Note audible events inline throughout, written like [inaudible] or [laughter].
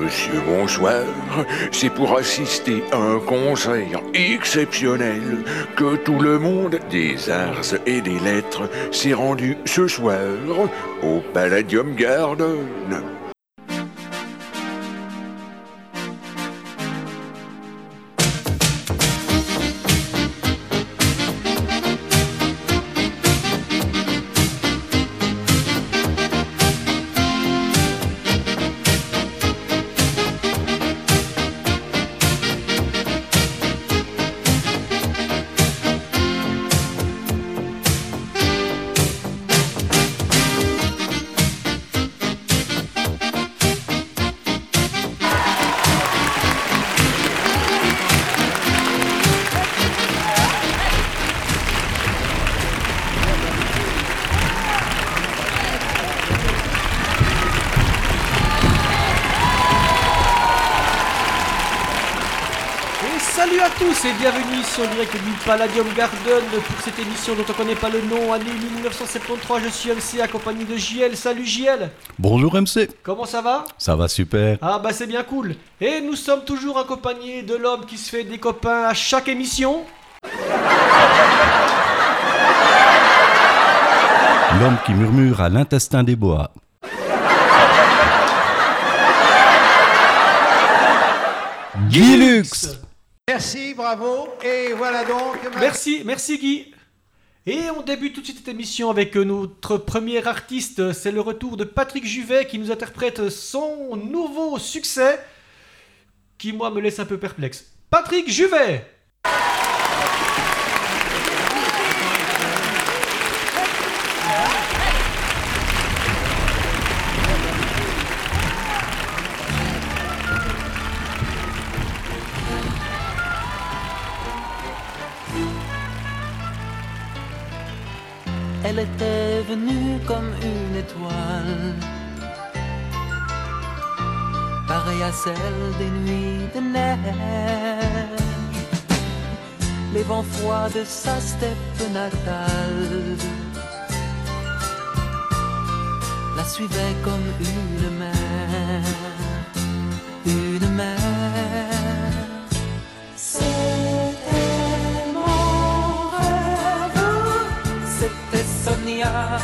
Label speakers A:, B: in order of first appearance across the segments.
A: Monsieur, bonsoir. C'est pour assister à un conseil exceptionnel que tout le monde des arts et des lettres s'est rendu ce soir au Palladium Garden.
B: Ici en direct du Palladium Garden pour cette émission dont on connaît pas le nom, année 1973. Je suis MC accompagné de JL. Salut JL,
C: Bonjour MC,
B: comment ça va?
C: Ça va super.
B: Ah bah c'est bien cool. Et nous sommes toujours accompagnés de l'homme qui se fait des copains à chaque émission.
C: L'homme qui murmure à l'intestin des bois. Guy Lux
D: Merci, bravo. Et voilà donc.
B: Merci, merci Guy. Et on débute tout de suite cette émission avec notre premier artiste. C'est le retour de Patrick Juvet qui nous interprète son nouveau succès qui, moi, me laisse un peu perplexe. Patrick Juvet
E: De sa steppe natale la suivaient comme une mer, une mer. C'était mon rêve, c'était Sonia,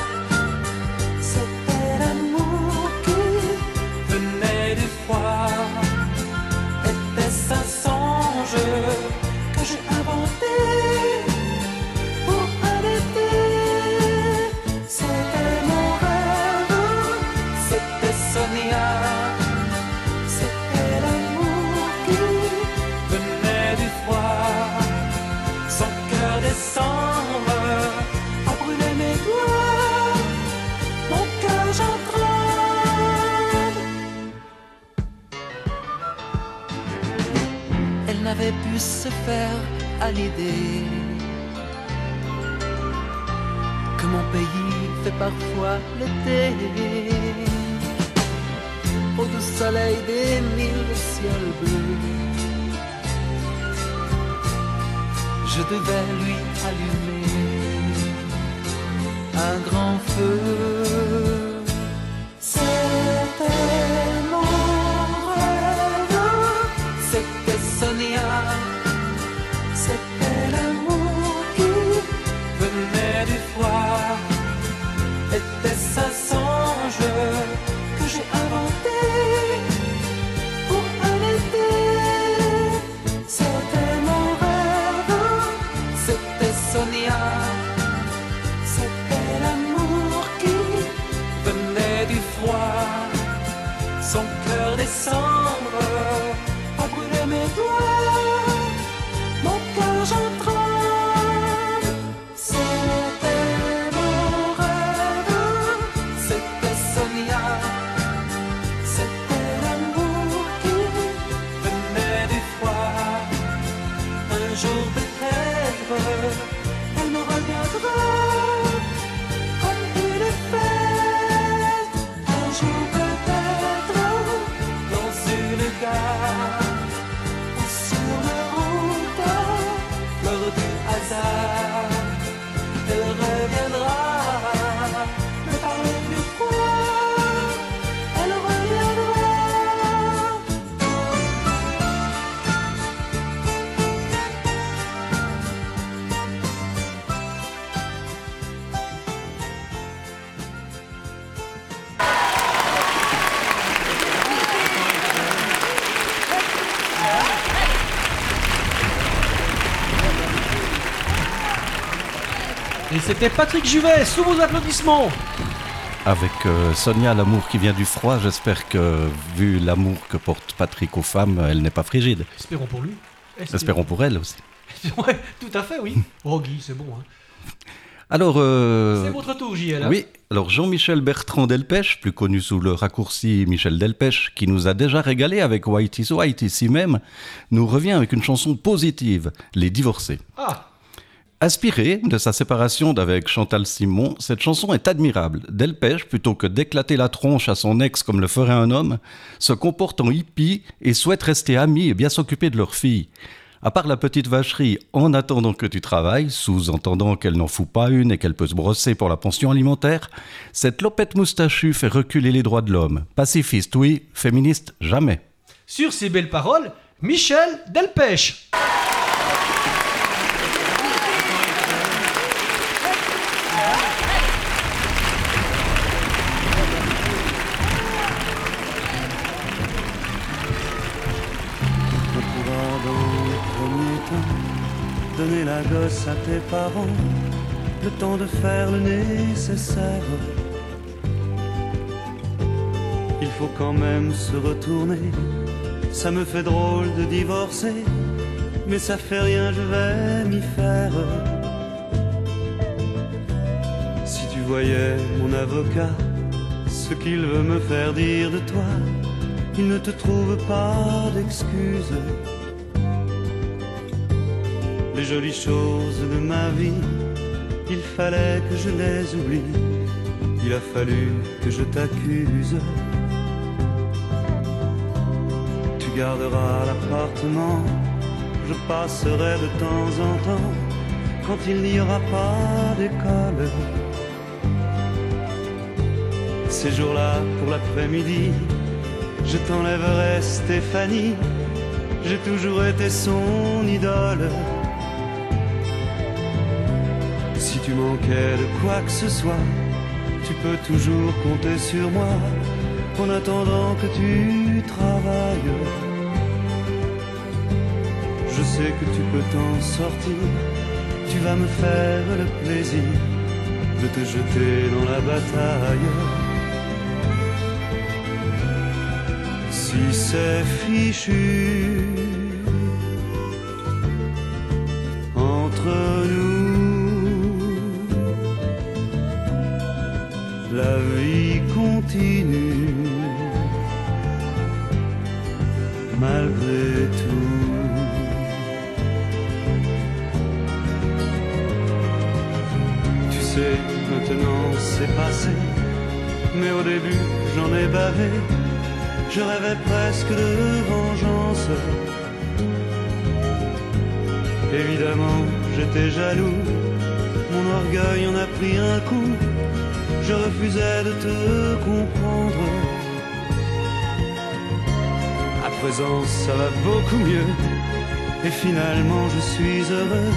E: se faire à l'idée que mon pays fait parfois l'été. Au doux soleil des mille ciels bleus, je devais lui allumer un grand feu. C'était
B: Patrick Juvet, sous vos applaudissements
C: Avec euh, Sonia, l'amour qui vient du froid, j'espère que, vu l'amour que porte Patrick aux femmes, elle n'est pas frigide.
B: Espérons pour lui.
C: Espérons pour elle aussi. [laughs]
B: Ouais, tout à fait, oui. [laughs] Oh Guy, c'est bon. Hein.
C: Alors, euh,
B: C'est votre tour, JL. hein.
C: oui, alors Jean-Michel Bertrand Delpech, plus connu sous le raccourci Michel Delpech, qui nous a déjà régalé avec White is White ici même, nous revient avec une chanson positive, Les Divorcés.
B: Ah,
C: Inspirée de sa séparation d'avec Chantal Simon, cette chanson est admirable. Delpech, plutôt que d'éclater la tronche à son ex comme le ferait un homme, se comporte en hippie et souhaite rester amis et bien s'occuper de leur fille. À part la petite vacherie en attendant que tu travailles, sous-entendant qu'elle n'en fout pas une et qu'elle peut se brosser pour la pension alimentaire, cette lopette moustachue fait reculer les droits de l'homme. Pacifiste, oui, féministe, jamais.
B: sur ces belles paroles, Michel Delpech.
F: La gosse à tes parents, le temps de faire le nécessaire. Il faut quand même se retourner, ça me fait drôle de divorcer, mais ça fait rien, je vais m'y faire. Si tu voyais mon avocat, ce qu'il veut me faire dire de toi, il ne te trouve pas d'excuses. Les jolies choses de ma vie, il fallait que je les oublie. Il a fallu que je t'accuse. Tu garderas l'appartement, je passerai de temps en temps quand il n'y aura pas d'école. Ces jours-là, pour l'après-midi, je t'enlèverai Stéphanie, j'ai toujours été son idole. Tu de quoi que ce soit, tu peux toujours compter sur moi en attendant que tu travailles. Je sais que tu peux t'en sortir, tu vas me faire le plaisir de te jeter dans la bataille. Si c'est fichu la vie continue malgré tout. Tu sais, maintenant c'est passé, mais au début j'en ai bavé. Je rêvais presque de vengeance. Évidemment, j'étais jaloux. Mon orgueil en a pris un coup. Je refusais de te comprendre. À présent, ça va beaucoup mieux. Et finalement, je suis heureux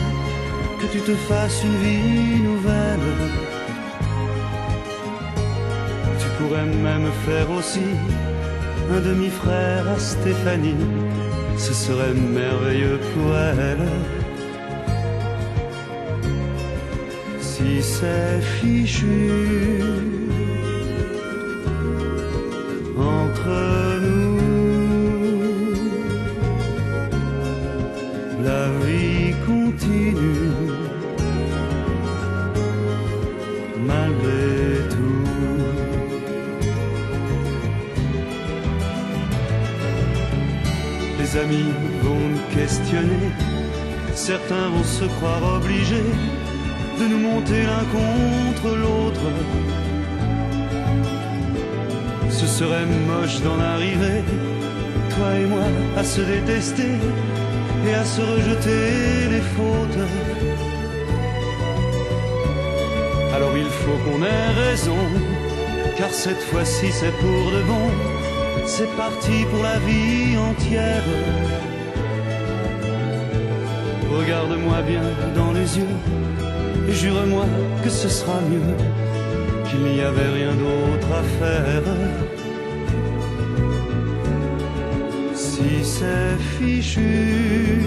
F: que tu te fasses une vie nouvelle. Tu pourrais même faire aussi un demi-frère à Stéphanie, ce serait merveilleux pour elle. C'est fichu entre nous, la vie continue malgré tout. Les amis vont nous questionner, certains vont se croire obligés de nous monter l'un contre l'autre. Ce serait moche d'en arriver, toi et moi, à se détester et à se rejeter les fautes. Alors il faut qu'on ait raison, car cette fois-ci c'est pour de bon. C'est parti pour la vie entière. Regarde-moi bien dans les yeux jure-moi que ce sera mieux, qu'il n'y avait rien d'autre à faire. Si c'est fichu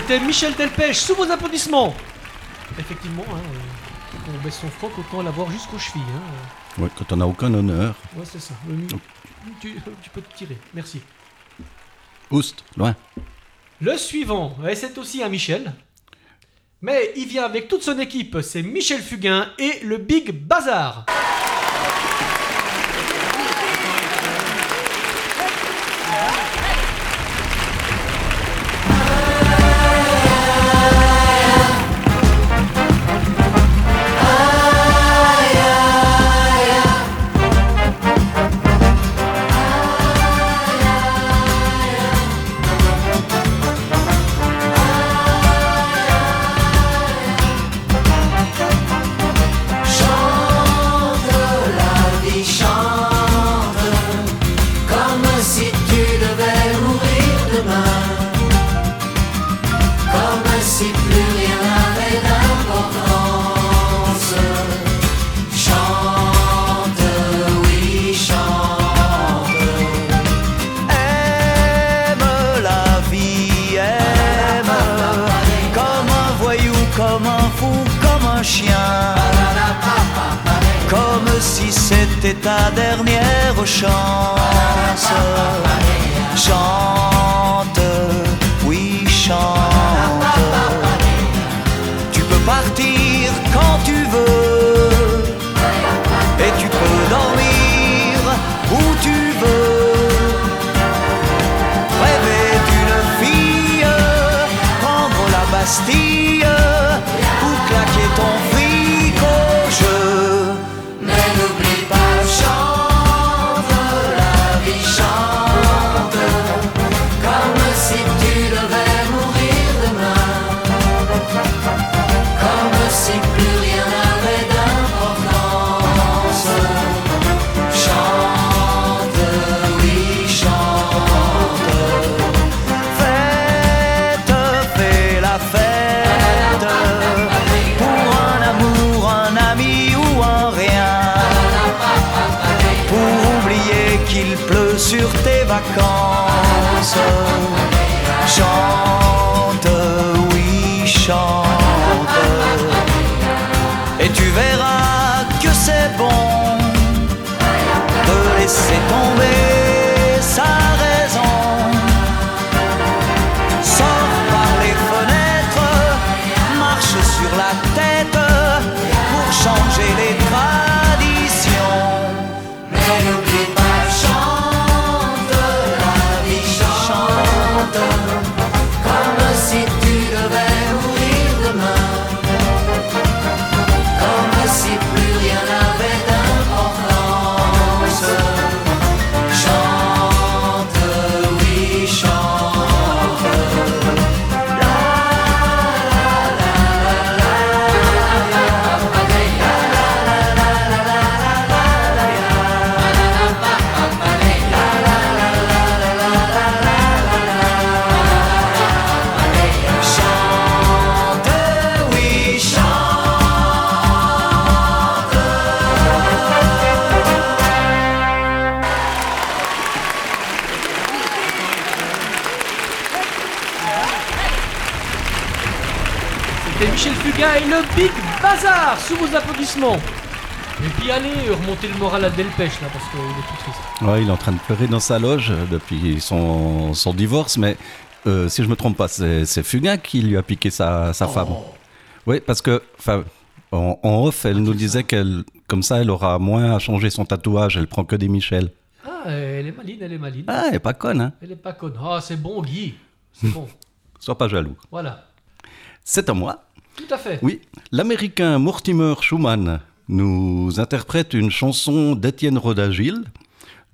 B: c'était Michel Delpech, sous vos applaudissements Effectivement, hein, euh, on baisse son froc, autant l'avoir jusqu'aux chevilles. Hein.
C: Ouais, quand on n'a aucun honneur.
B: Ouais, c'est ça. Tu, tu peux te tirer, merci.
C: Oust, loin.
B: Le suivant, et c'est aussi un Michel. Mais il vient avec toute son équipe, c'est Michel Fugain et le Big Bazar.
G: C'était ta dernière chance. Chante, oui chante
E: Chante, oui, chante.
G: Et tu verras que c'est bon de laisser tomber
B: le Big Bazar, sous vos applaudissements. Et puis allez, remonter le moral à Delpech là, parce qu'il est tout triste.
C: Ouais, il est en train de pleurer dans sa loge euh, depuis son, son divorce, mais euh, si je me trompe pas, c'est Fugain qui lui a piqué sa, sa femme. Oui, parce que, enfin, en, en off, elle nous disait qu'elle, comme ça, elle aura moins à changer son tatouage, elle prend que des Michel.
B: Ah, elle est maline, elle est maline.
C: Ah, elle est pas conne, hein
B: Elle est pas conne. Ah, c'est bon, Guy. C'est [laughs] bon.
C: Sois pas jaloux.
B: Voilà.
C: C'est à moi.
B: Tout à.
C: Oui, l'américain Mortimer Schumann nous interprète une chanson d'Étienne Rodagil.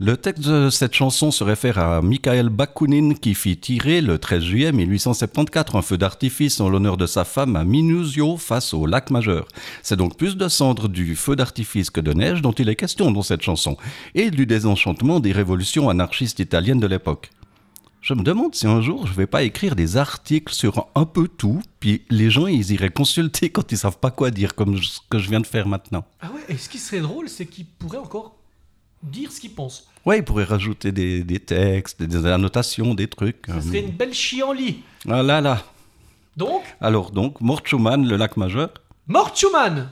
C: Le texte de cette chanson se réfère à Michael Bakounine qui fit tirer le 13 juillet 1874 un feu d'artifice en l'honneur de sa femme à Minusio face au lac Majeur. C'est donc plus de cendres du feu d'artifice que de neige dont il est question dans cette chanson, et du désenchantement des révolutions anarchistes italiennes de l'époque. Je me demande si un jour je ne vais pas écrire des articles sur un peu tout, puis les gens ils iraient consulter quand ils savent pas quoi dire, comme ce que je viens de faire maintenant.
B: Ah ouais, et ce qui serait drôle, c'est qu'ils pourraient encore dire ce qu'ils pensent.
C: Ouais, ils pourraient rajouter des, textes, des, annotations, des trucs.
B: Ce euh, serait une belle chienlit.
C: Ah là là.
B: Donc
C: Alors donc, Mort Schumann, le lac majeur.
B: Mort Schumann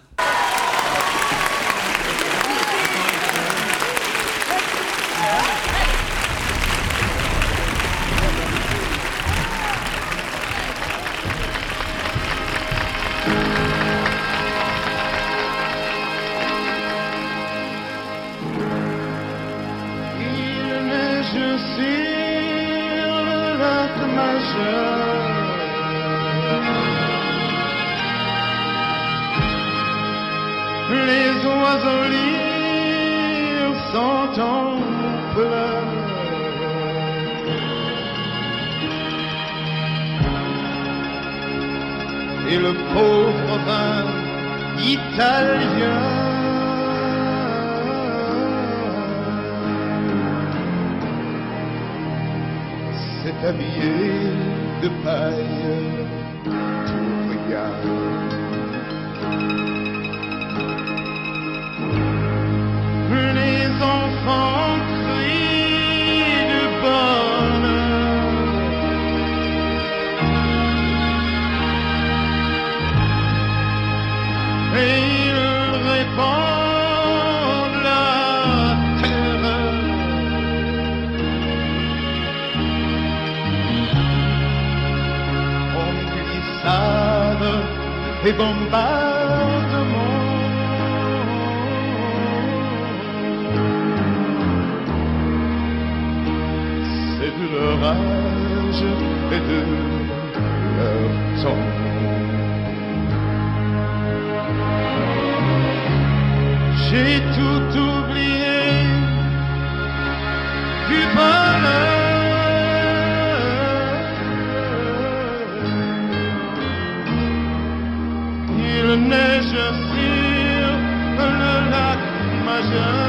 H: et bombardements. C'est de l'orage et de leur temps. J'ai tout oublié du bas. mais je fire le lac majeur.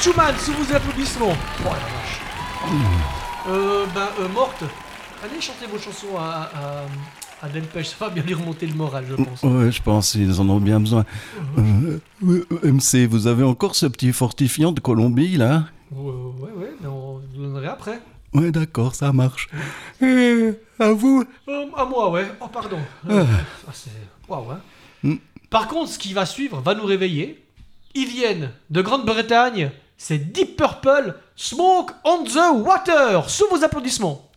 B: Schumann sous vos applaudissements. Oh la vache. Euh, ben, euh, Morte, allez chanter vos chansons à, à, à Delpech, ça va bien lui remonter le moral, je pense.
C: Ouais, je pense qu'ils en ont bien besoin. Euh, euh, MC, vous avez encore ce petit fortifiant de Colombie, là?
B: Ouais, ouais, ouais, mais on vous donnerait après.
C: Ouais, d'accord, ça marche. Euh, à vous
B: à moi, ouais. Oh, pardon. Ah, c'est... Waouh, hein.
C: Mm.
B: Par contre, ce qui va suivre va nous réveiller. Ils viennent de Grande-Bretagne. C'est Deep Purple, Smoke on the Water. Sous vos applaudissements.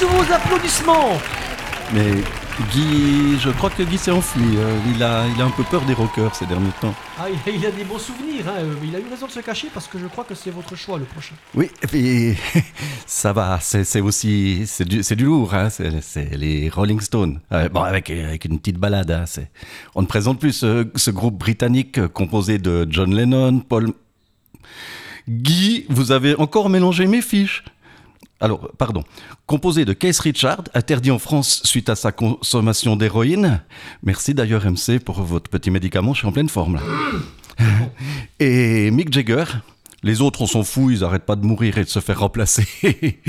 I: Sous vos applaudissements.
C: Mais Guy, je crois que Guy s'est enfui. euh, il, a, il a un peu peur des rockers ces derniers temps.
I: Ah, il a, il a des bons souvenirs. hein, euh, Il a eu raison de se cacher parce que je crois que c'est votre choix le prochain.
C: Oui, et puis [laughs] ça va, c'est aussi, c'est du, lourd, hein, c'est les Rolling Stones. Euh, bon, avec, avec une petite balade, hein, on ne présente plus ce, ce groupe britannique composé de John Lennon, Paul... Guy, vous avez encore mélangé mes fiches. Alors, pardon. Composé de Keith Richard, interdit en France suite à sa consommation d'héroïne. Merci d'ailleurs MC pour votre petit médicament, je suis en pleine forme là. [laughs] Et Mick Jagger. Les autres, on s'en fout, ils arrêtent pas de mourir et de se faire remplacer. [laughs]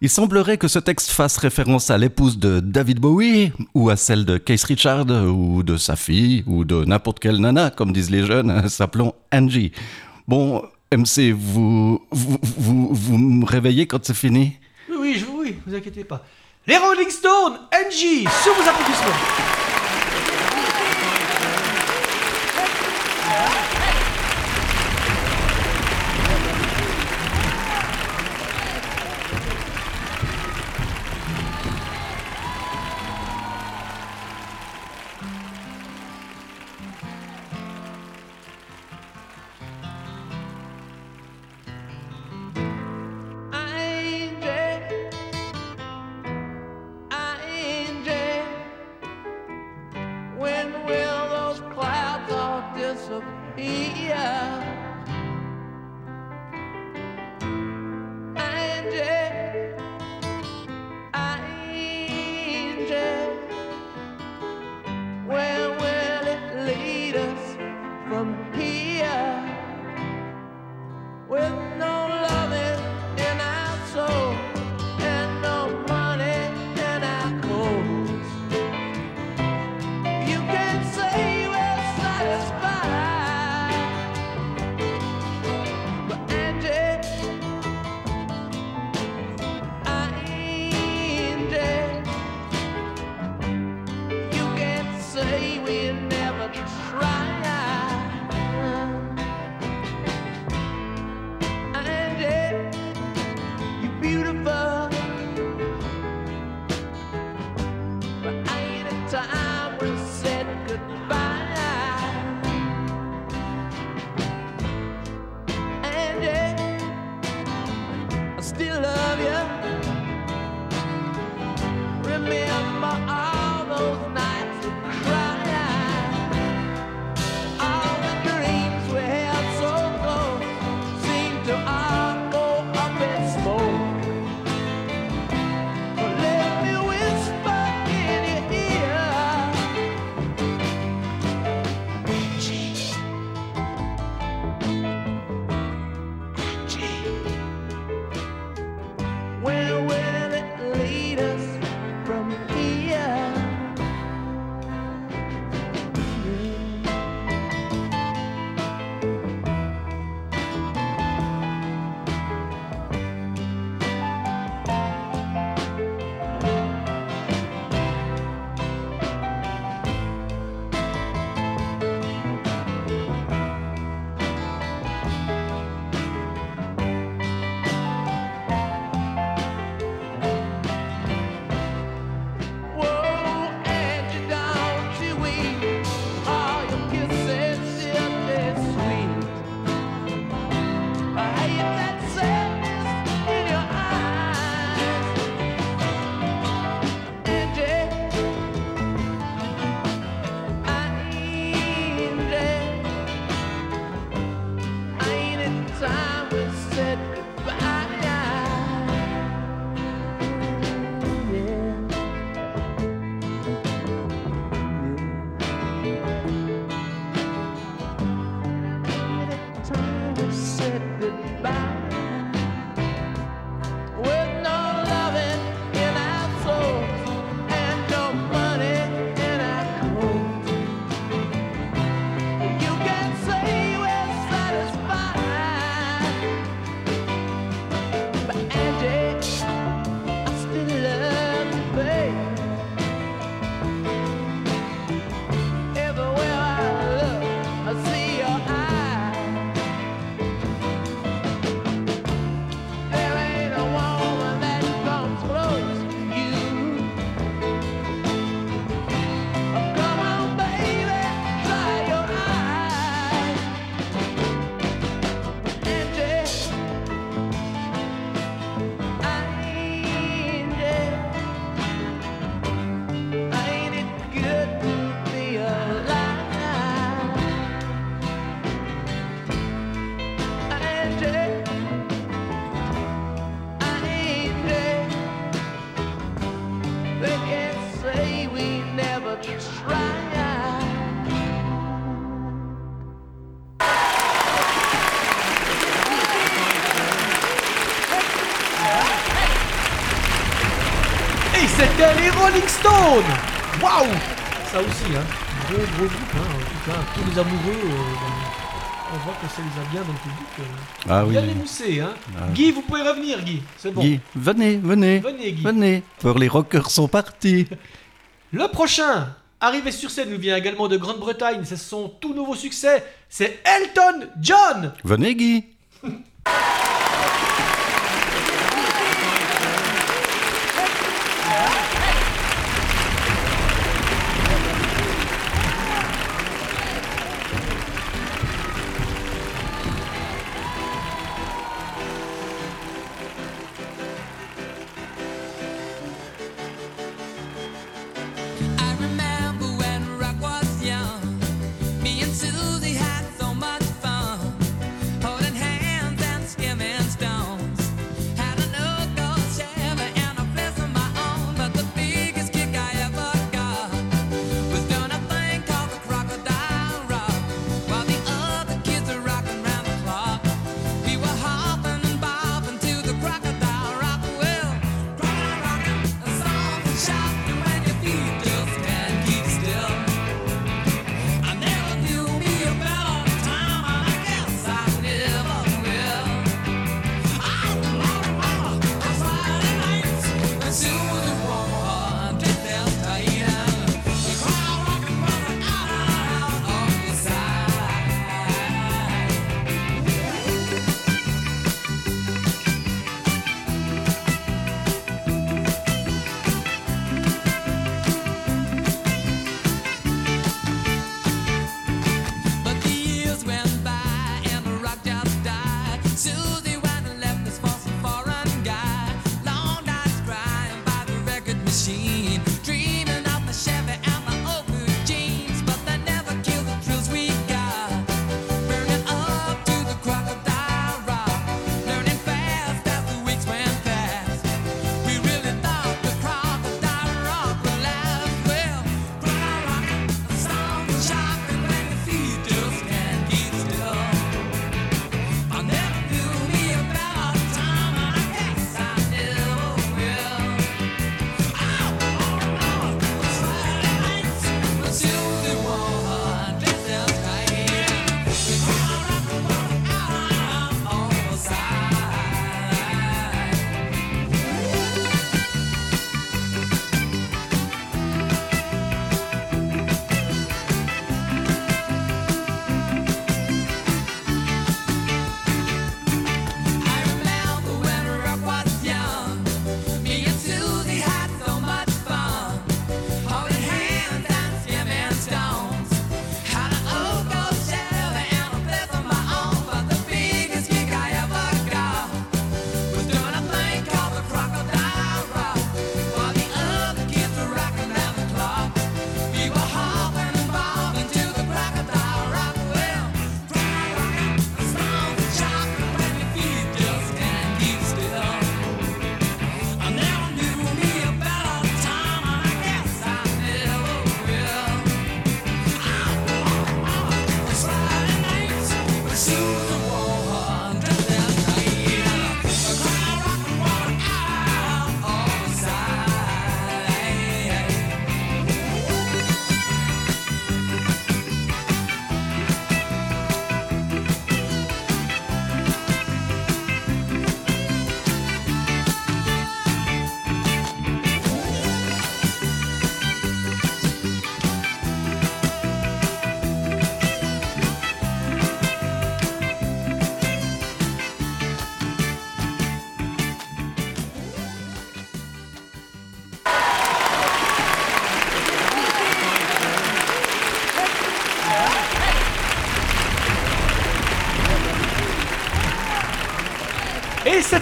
C: Il semblerait que ce texte fasse référence à l'épouse de David Bowie, ou à celle de Keith Richard, ou de sa fille, ou de n'importe quelle nana, comme disent les jeunes, [laughs] s'appelant Angie. Bon, MC, vous, vous, vous, vous me réveillez quand c'est fini?
I: Oui, oui, oui, vous inquiétez pas. Les Rolling Stones, NG, sous vos applaudissements.
J: 转
B: 啊 Stone Waouh Ça aussi, hein. Gros, gros groupe, hein. Tous les amoureux, euh, on voit que ça les a bien dans le public. Euh,
K: ah
B: bien oui. émoussé, hein.
K: Ah.
B: Guy, vous pouvez revenir, Guy. C'est bon.
K: Guy, venez, venez.
B: Venez, Guy.
K: Venez. Pour les rockers sont partis. [laughs]
B: le prochain Arrivé sur scène, nous vient également de Grande-Bretagne. C'est son tout nouveau succès. C'est Elton John.
K: Venez, Guy. [laughs]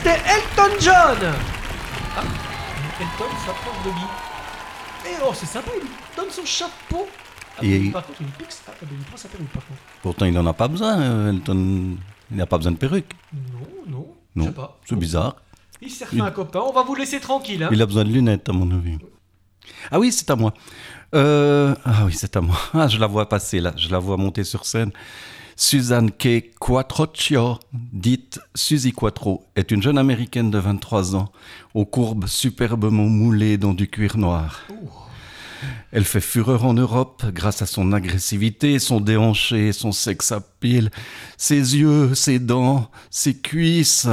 B: c'était Elton John ah, Elton s'approche de lui. Et eh, oh, c'est sympa, il lui donne son chapeau. Ah, Par contre, il ah, ben, lui prend sa perruque, par contre.
K: Pourtant, il n'en a pas besoin, euh, Elton. Il n'a pas besoin de perruque.
B: Non, non.
K: Non, je
B: sais pas.
K: c'est bizarre.
B: Il sert il... un copain, on va vous laisser tranquille. Hein.
K: Il a besoin de lunettes, à mon avis. Ah oui, c'est à moi. Euh, ah oui, c'est à moi. [laughs] Ah, je la vois passer là, je la vois monter sur scène.
C: Suzanne K. Quattrocchio, dite Suzy Quattro, est une jeune américaine de 23 ans, aux courbes superbement moulées dans du cuir noir. Elle fait fureur en Europe grâce à son agressivité, son déhanché, son sex appeal, ses yeux, ses dents, ses cuisses.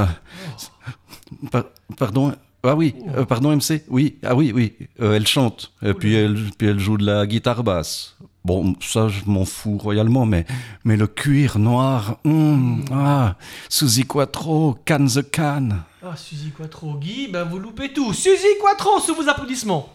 C: Par- pardon Ah oui, euh, pardon MC Oui, ah oui, oui, euh, elle chante, et elle, puis elle joue de la guitare basse. Bon, ça je m'en fous royalement, mais, le cuir noir, hum, ah, Suzy Quattro, Can the Can.
K: Ah, Suzy Quattro, Guy, ben vous loupez tout. Suzy Quattro, sous vos applaudissements.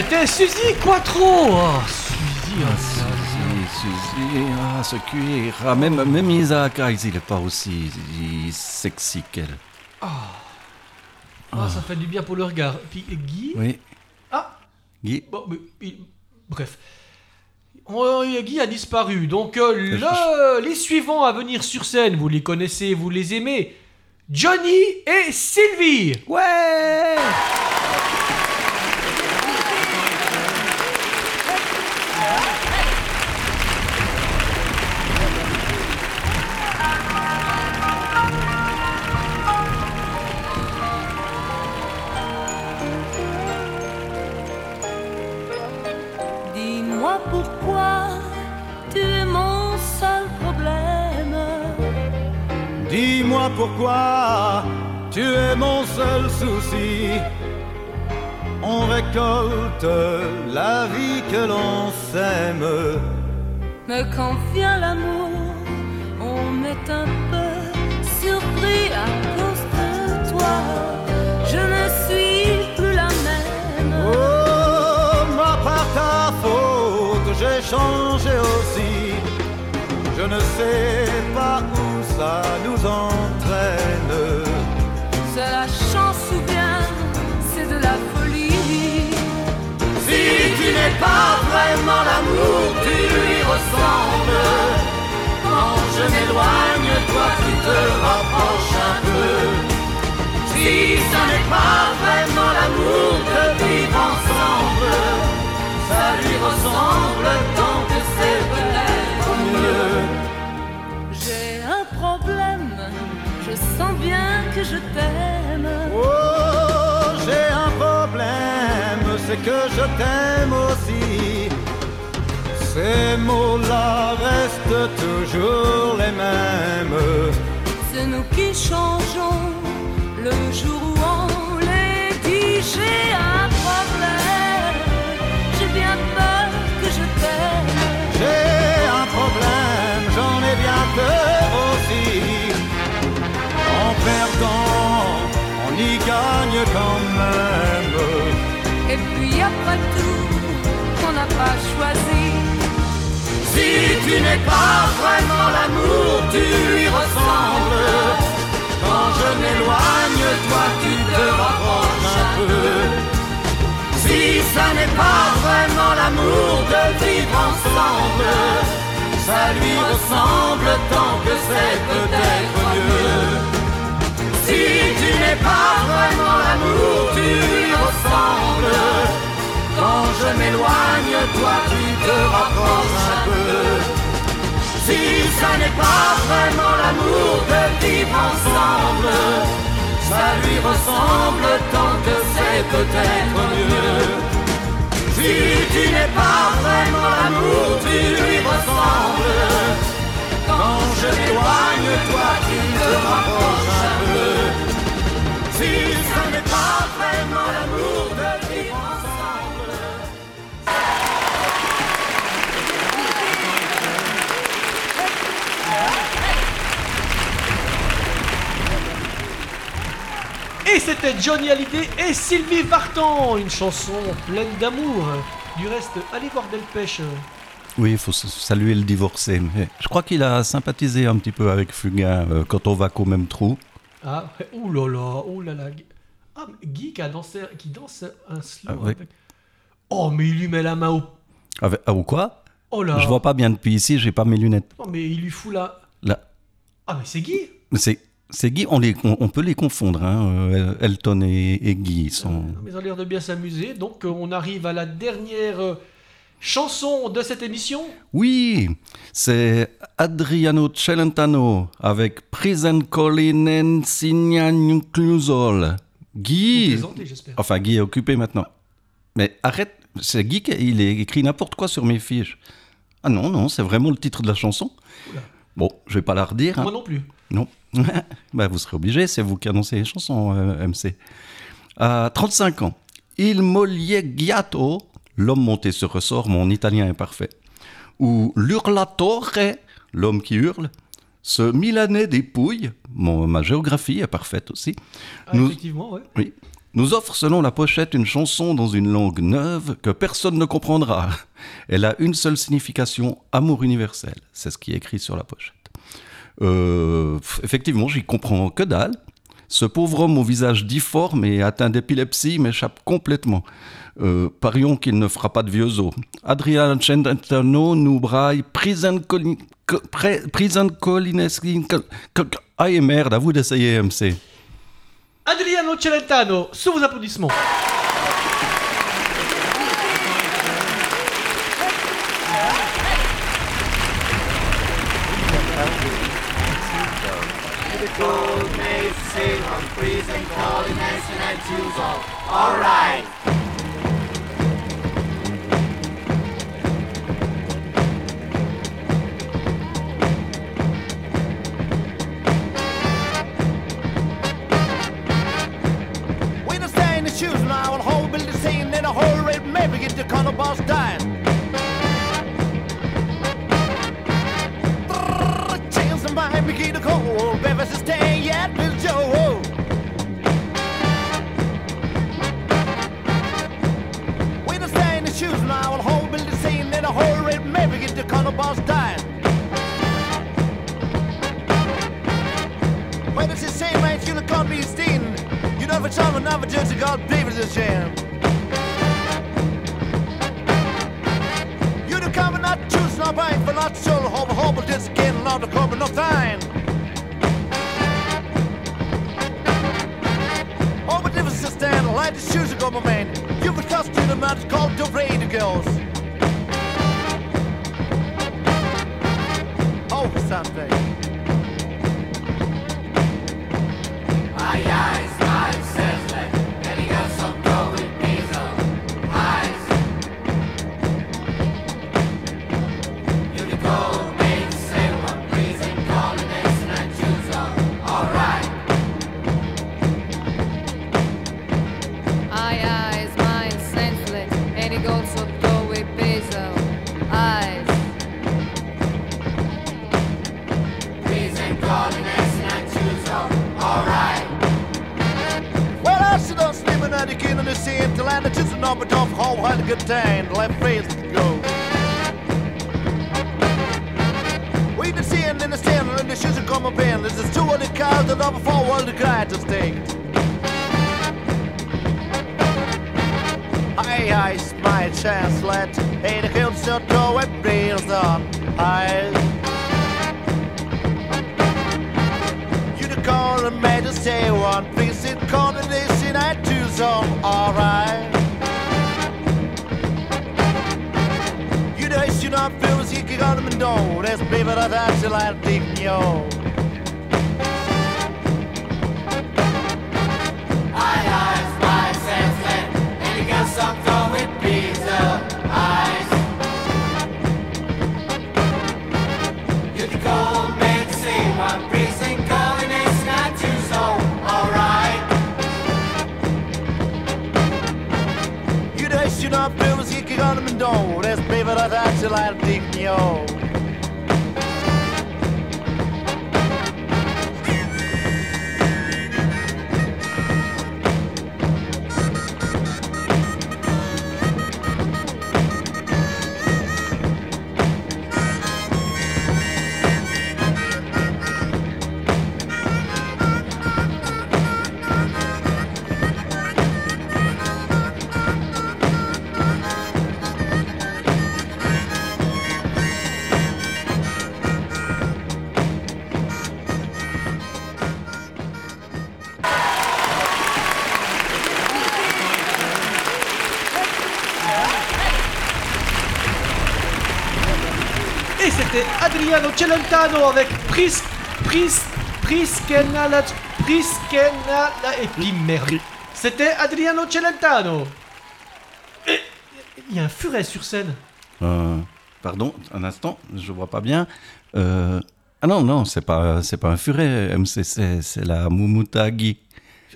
K: C'était Suzy Quattro. Oh, Suzy, oh,
C: Suzy, Suzy, ah, ce cuir. Ah, même, même Isaac Hayes, il est pas aussi sexy qu'elle.
K: ah, ça fait du bien pour le regard. Puis Guy.
C: Oui.
K: Ah,
C: Guy
K: bon, mais, il- bref. Oh, Guy a disparu. Donc, euh, le- les suivants à venir sur scène, vous les connaissez, vous les aimez. Johnny et Sylvie.
C: Ouais
L: récolte la vie que l'on sème.
K: Mais quand vient l'amour, on est un peu surpris à cause de toi. Je ne suis plus la même.
L: Oh, moi par ta faute, j'ai changé aussi. Je ne sais pas où ça nous entraîne. Pas vraiment l'amour, tu lui ressembles. Quand je m'éloigne, toi tu te rapproches un peu. Si ça n'est pas vraiment l'amour de vivre ensemble, ça lui ressemble tant que c'est peut-être mieux.
K: J'ai un problème, je sens bien que je t'aime.
L: Oh, j'ai un problème, c'est que je t'aime aussi. Ces mots-là restent toujours les mêmes.
K: C'est nous qui changeons le jour où on les dit. J'ai un problème, j'ai bien peur que je t'aime.
L: J'ai un problème, j'en ai bien peur aussi. En perdant, on y gagne quand même.
K: Puis après tout, on n'a pas choisi.
L: Si tu n'es pas vraiment l'amour, tu lui ressembles. Quand je m'éloigne, toi tu te rapproches un peu. Si ça n'est pas vraiment l'amour de vivre ensemble, ça lui ressemble tant que c'est peut-être mieux. Toi tu te rapproches un peu. Si ça n'est pas vraiment l'amour de vivre ensemble, ça lui ressemble tant que c'est peut-être mieux. Si tu n'es pas vraiment l'amour, tu lui ressembles. Quand je m'éloigne, toi tu te rapproches un peu. Si ça n'est pas vraiment l'amour de vivre ensemble.
B: Et c'était Johnny Hallyday et Sylvie Vartan, une chanson pleine d'amour. Du reste, allez voir Delpech.
C: Oui, il faut saluer le divorcé. Mais je crois qu'il a sympathisé un petit peu avec Fugain euh, quand on va qu'au même trou.
B: Ah, ouh là là, ouh là là. Ah, Guy qui, a dansé, qui danse un slow
C: Avec-
B: avec... Oh, mais il lui met la main au...
C: Avec, ah, ou quoi?
B: Oh là
C: Je vois pas bien depuis ici, j'ai pas mes lunettes.
B: Oh, mais il lui fout la...
C: Là,
B: Ah, mais c'est Guy
C: c'est c'est Guy, on, les, on, on peut les confondre, hein, euh, Elton et, et Guy. Sont...
B: Mais ils ont l'air de bien s'amuser. Donc, euh, on arrive à la dernière euh, chanson de cette émission.
C: Oui, c'est Adriano Celentano avec Prison Colin Signanusol.
B: Vous
C: Guy. Enfin, Guy est occupé maintenant. Mais arrête, c'est Guy qui il est écrit n'importe quoi sur mes fiches. Ah non, non, c'est vraiment le titre de la chanson.
B: Oula.
C: Bon, je vais pas la redire. hein.
B: Moi non plus.
C: Non. [laughs] bah, vous serez obligé, c'est vous qui annoncez les chansons, euh, MC. À 35 ans, Il Moglietto, l'homme monté sur ressort, mon italien est parfait. Ou L'Urlatore, l'homme qui hurle. Ce Milanais des Pouilles, mon, ma géographie est parfaite aussi.
B: Ah,
C: Nous-
B: Effectivement, ouais.
C: oui. Nous offre selon la pochette une chanson dans une langue neuve que personne ne comprendra. Elle a une seule signification, amour universel. C'est ce qui est écrit sur la pochette. Euh, effectivement, j'y comprends que dalle. Ce pauvre homme au visage difforme et atteint d'épilepsie m'échappe complètement. Euh, parions qu'il ne fera pas de vieux os. Adrian Celentano nous braille Prison Colin... Prison Ah merde, à vous d'essayer, MC.
B: Adriano Celentano, sous vos applaudissements.
D: shoes. All right. When in the shoes and I will hold build the scene, a whole rate maybe get the dying. Change the mind, cold, Bill Joe. shoes and I will hold Billy Zane in a whole red maybe get the color boss dying. When it's the same man's gonna call me Steen. You know, for some, another judge called David the Jam. You don't come and not choose, now, buying for not soul, hope, hope, just again, not the corner, not thine. All the differences stand, light the shoes, go, my man. You've a costume, the man's called the radio girls. Oh, something.
F: Ai, ai,
D: you not feel as you could go to my door. That's baby, that's a lot of dick, yo.
F: I'm going pizza eyes. You can go make see one reason going it's not too so alright.
D: don't feel as you can go to my door. That's lever
B: deep in l'Ardigno Celentano avec Pris... Pris... Priskenala... Priskenala... Et puis merde. C'était Adriano Celentano. Il y a un furet sur scène.
C: Euh, pardon, un instant, je vois pas bien. Euh, ah non, non, c'est pas, c'est pas un furet, MCC, c'est la Mumuta Guy.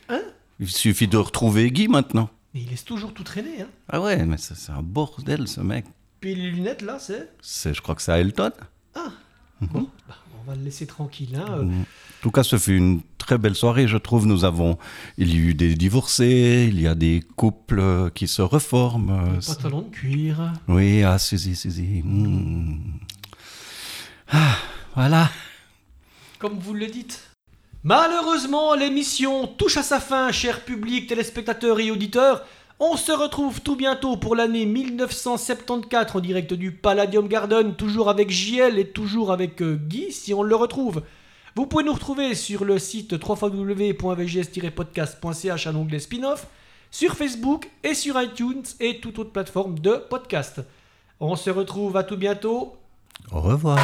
B: Hein?
C: Il suffit de retrouver Guy maintenant.
B: Mais il laisse toujours tout traîner, hein.
C: Ah ouais, mais c'est un bordel ce mec.
B: Puis les lunettes, là, c'est...
C: C'est, je crois que c'est Elton.
B: Bon, bah, on va le laisser tranquille, hein. euh.
C: En tout cas, ce fut une très belle soirée, je trouve. Nous avons, il y a eu des divorcés, il y a des couples qui se reforment. euh, c'est-
B: Pantalon de cuir.
C: Oui, ah, Suzy, Suzy. hmm. Ah, voilà.
B: comme vous le dites. Malheureusement, l'émission touche à sa fin, cher public, téléspectateurs et auditeurs. On se retrouve tout bientôt pour l'année 1974 en direct du Palladium Garden, toujours avec JL et toujours avec euh, Guy, si on le retrouve. Vous pouvez nous retrouver sur le site www.vgs-podcast.ch à l'onglet spin-off, sur Facebook et sur iTunes et toute autre plateforme de podcast. On se retrouve à tout bientôt.
C: Au revoir.